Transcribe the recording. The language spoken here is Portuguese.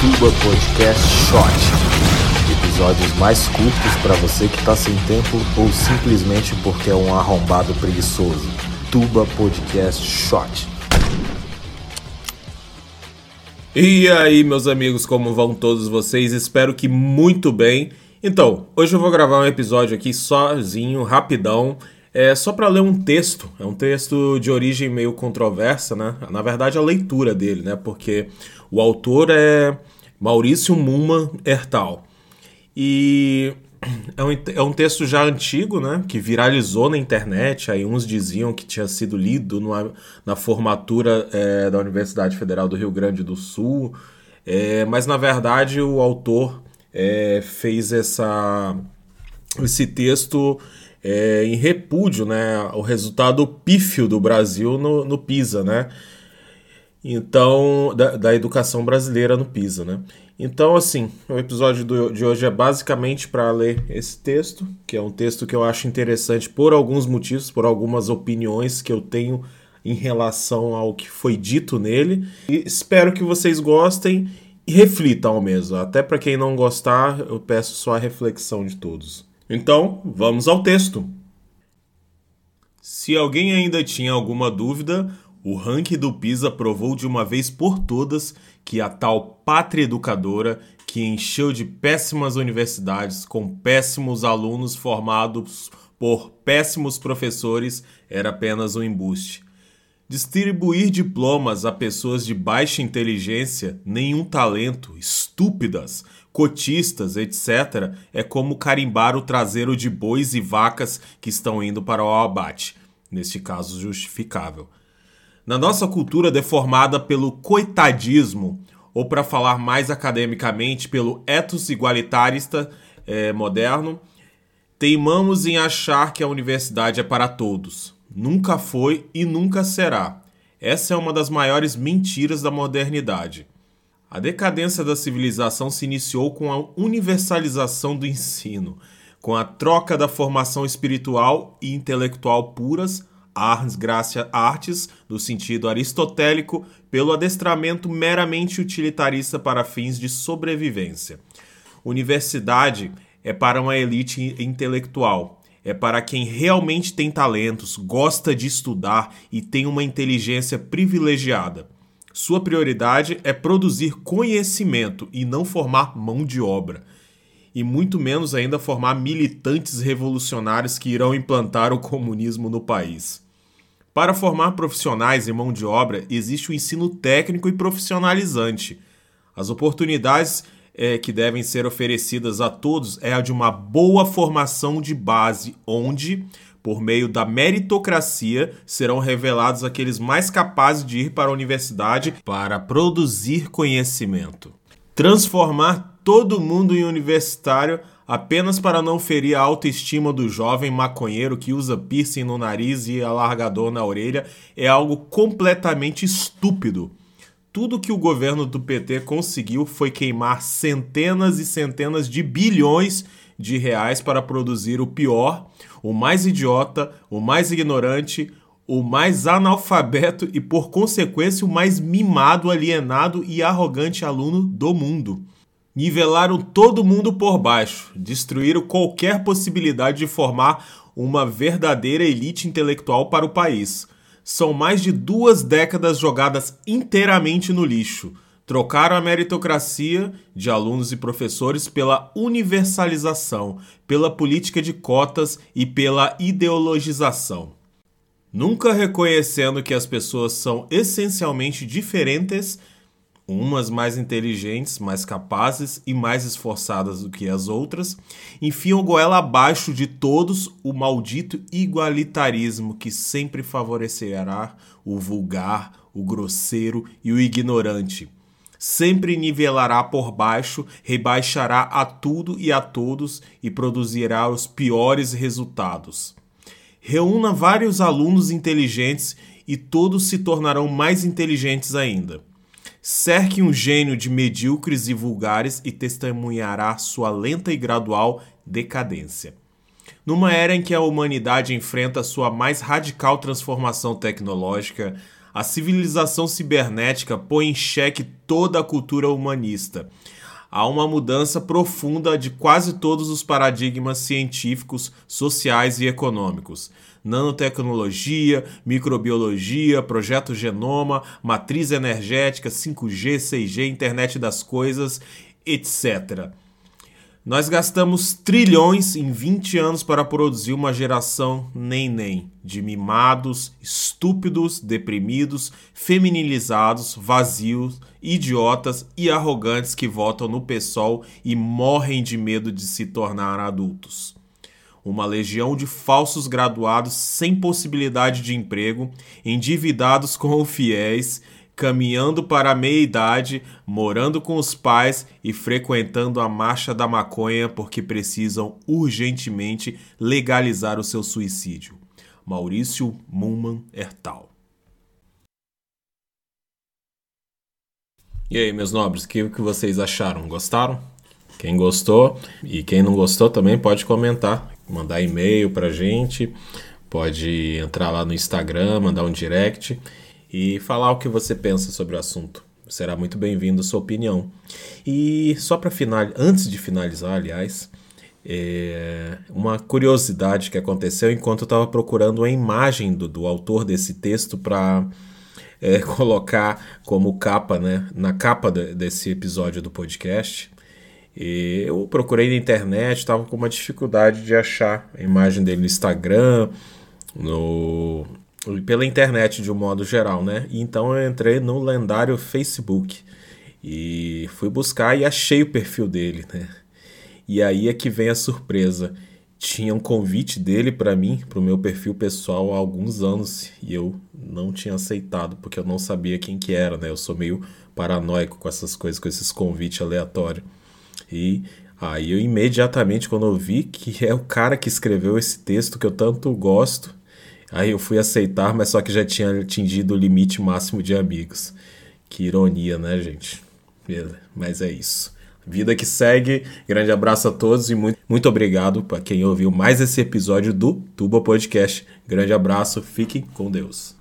Tuba Podcast Short. Episódios mais curtos para você que tá sem tempo ou simplesmente porque é um arrombado preguiçoso. Tuba Podcast Short. E aí, meus amigos, como vão todos vocês? Espero que muito bem. Então, hoje eu vou gravar um episódio aqui sozinho, rapidão. É só para ler um texto, é um texto de origem meio controversa, né? Na verdade, a leitura dele, né? Porque o autor é Maurício Muma Ertal. E é um, é um texto já antigo, né? Que viralizou na internet. Aí uns diziam que tinha sido lido numa, na formatura é, da Universidade Federal do Rio Grande do Sul. É, mas na verdade o autor é, fez essa, esse texto é, em repúdio né, ao resultado pífio do Brasil no, no PISA, né? Então, da, da, educação brasileira no PISA, né? Então, assim, o episódio do, de hoje é basicamente para ler esse texto, que é um texto que eu acho interessante por alguns motivos, por algumas opiniões que eu tenho em relação ao que foi dito nele. E espero que vocês gostem e reflitam ao mesmo. Até para quem não gostar, eu peço só a reflexão de todos. Então, vamos ao texto. Se alguém ainda tinha alguma dúvida, o ranking do PISA provou de uma vez por todas que a tal pátria educadora, que encheu de péssimas universidades com péssimos alunos formados por péssimos professores, era apenas um embuste. Distribuir diplomas a pessoas de baixa inteligência, nenhum talento, estúpidas, cotistas, etc., é como carimbar o traseiro de bois e vacas que estão indo para o abate, neste caso justificável. Na nossa cultura deformada pelo coitadismo, ou para falar mais academicamente, pelo ethos igualitarista é, moderno, teimamos em achar que a universidade é para todos Nunca foi e nunca será. Essa é uma das maiores mentiras da modernidade. A decadência da civilização se iniciou com a universalização do ensino, com a troca da formação espiritual e intelectual puras, artes, graças artes, no sentido aristotélico, pelo adestramento meramente utilitarista para fins de sobrevivência. Universidade é para uma elite intelectual, é para quem realmente tem talentos, gosta de estudar e tem uma inteligência privilegiada. Sua prioridade é produzir conhecimento e não formar mão de obra. E muito menos ainda formar militantes revolucionários que irão implantar o comunismo no país. Para formar profissionais e mão de obra, existe o ensino técnico e profissionalizante. As oportunidades é, que devem ser oferecidas a todos é a de uma boa formação de base, onde, por meio da meritocracia, serão revelados aqueles mais capazes de ir para a universidade para produzir conhecimento. Transformar todo mundo em universitário apenas para não ferir a autoestima do jovem maconheiro que usa piercing no nariz e alargador na orelha é algo completamente estúpido tudo que o governo do PT conseguiu foi queimar centenas e centenas de bilhões de reais para produzir o pior, o mais idiota, o mais ignorante, o mais analfabeto e, por consequência, o mais mimado, alienado e arrogante aluno do mundo. Nivelaram todo mundo por baixo, destruíram qualquer possibilidade de formar uma verdadeira elite intelectual para o país são mais de duas décadas jogadas inteiramente no lixo. Trocaram a meritocracia de alunos e professores pela universalização, pela política de cotas e pela ideologização. Nunca reconhecendo que as pessoas são essencialmente diferentes umas mais inteligentes, mais capazes e mais esforçadas do que as outras, enfiam goela abaixo de todos o maldito igualitarismo que sempre favorecerá o vulgar, o grosseiro e o ignorante. Sempre nivelará por baixo, rebaixará a tudo e a todos e produzirá os piores resultados. Reúna vários alunos inteligentes e todos se tornarão mais inteligentes ainda Cerque um gênio de medíocres e vulgares e testemunhará sua lenta e gradual decadência. Numa era em que a humanidade enfrenta sua mais radical transformação tecnológica, A civilização cibernética põe em xeque toda a cultura humanista. Há uma mudança profunda de quase todos os paradigmas científicos, sociais e econômicos. Nanotecnologia, microbiologia, projeto genoma, matriz energética, 5G, 6G, internet das coisas, etc. Nós gastamos trilhões em 20 anos para produzir uma geração nem-nem de mimados, estúpidos, deprimidos, feminilizados, vazios, idiotas e arrogantes que votam no PSOL e morrem de medo de se tornar adultos. Uma legião de falsos graduados sem possibilidade de emprego, endividados com fiéis caminhando para a meia-idade, morando com os pais e frequentando a marcha da maconha porque precisam urgentemente legalizar o seu suicídio. Maurício Muman Ertal. E aí, meus nobres, o que, vocês acharam? Gostaram? Quem gostou e quem não gostou também pode comentar, mandar e-mail pra gente, pode entrar lá no Instagram, mandar um direct e falar o que você pensa sobre o assunto. Será muito bem-vindo sua opinião. E só para finalizar, antes de finalizar, aliás, é uma curiosidade que aconteceu enquanto eu estava procurando a imagem do, do autor desse texto para é, colocar como capa, né, na capa de, desse episódio do podcast. E eu procurei na internet, estava com uma dificuldade de achar a imagem dele no Instagram, no, pela internet de um modo geral, né? E então eu entrei no lendário Facebook e fui buscar e achei o perfil dele, né? E aí é que vem a surpresa. Tinha um convite dele para mim, para o meu perfil pessoal há alguns anos e eu não tinha aceitado porque eu não sabia quem que era, né? Eu sou meio paranoico com essas coisas, com esses convites aleatórios. E aí eu imediatamente quando eu vi que é o cara que escreveu esse texto que eu tanto gosto, Aí eu fui aceitar, mas só que já tinha atingido o limite máximo de amigos. Que ironia, né, gente? Mas é isso. Vida que segue. Grande abraço a todos e muito, muito obrigado para quem ouviu mais esse episódio do Tuba Podcast. Grande abraço, fiquem com Deus.